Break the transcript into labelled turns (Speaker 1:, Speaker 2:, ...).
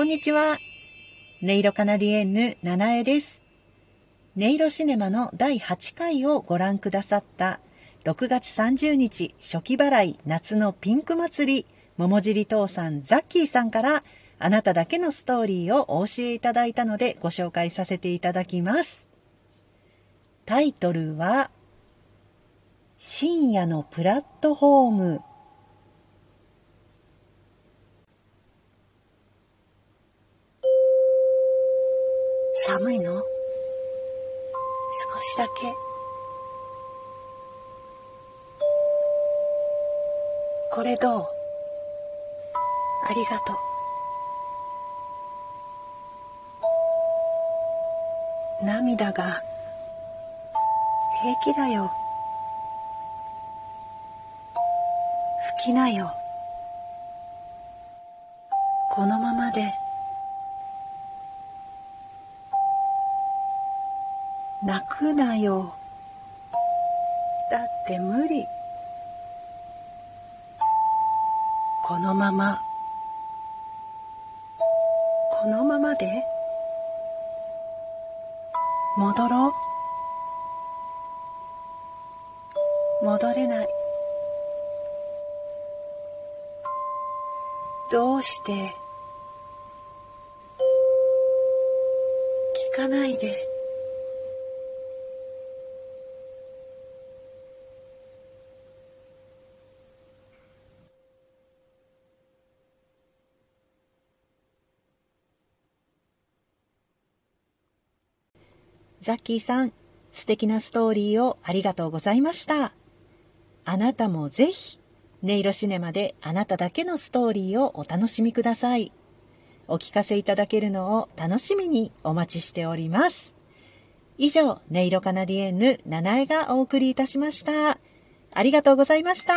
Speaker 1: こんにちは。音色カナディエンヌ、七重です。音色シネマの第8回をご覧くださった6月30日初期払い夏のピンク祭り桃尻父さんザッキーさんからあなただけのストーリーをお教えいただいたのでご紹介させていただきます。タイトルは深夜のプラットフォーム寒いの？少しだけ。これどう？ありがとう。涙が。平気だよ。拭きなよ。このままで。泣くなよ。だって無理。このまま。このままで。戻ろう。戻れない。どうして。聞かないで。ザッキーさん、素敵なストーリーをありがとうございました。あなたもぜひ、音色シネマであなただけのストーリーをお楽しみください。お聞かせいただけるのを楽しみにお待ちしております。以上、音色カナディエンヌ、七重がお送りいたしました。ありがとうございました。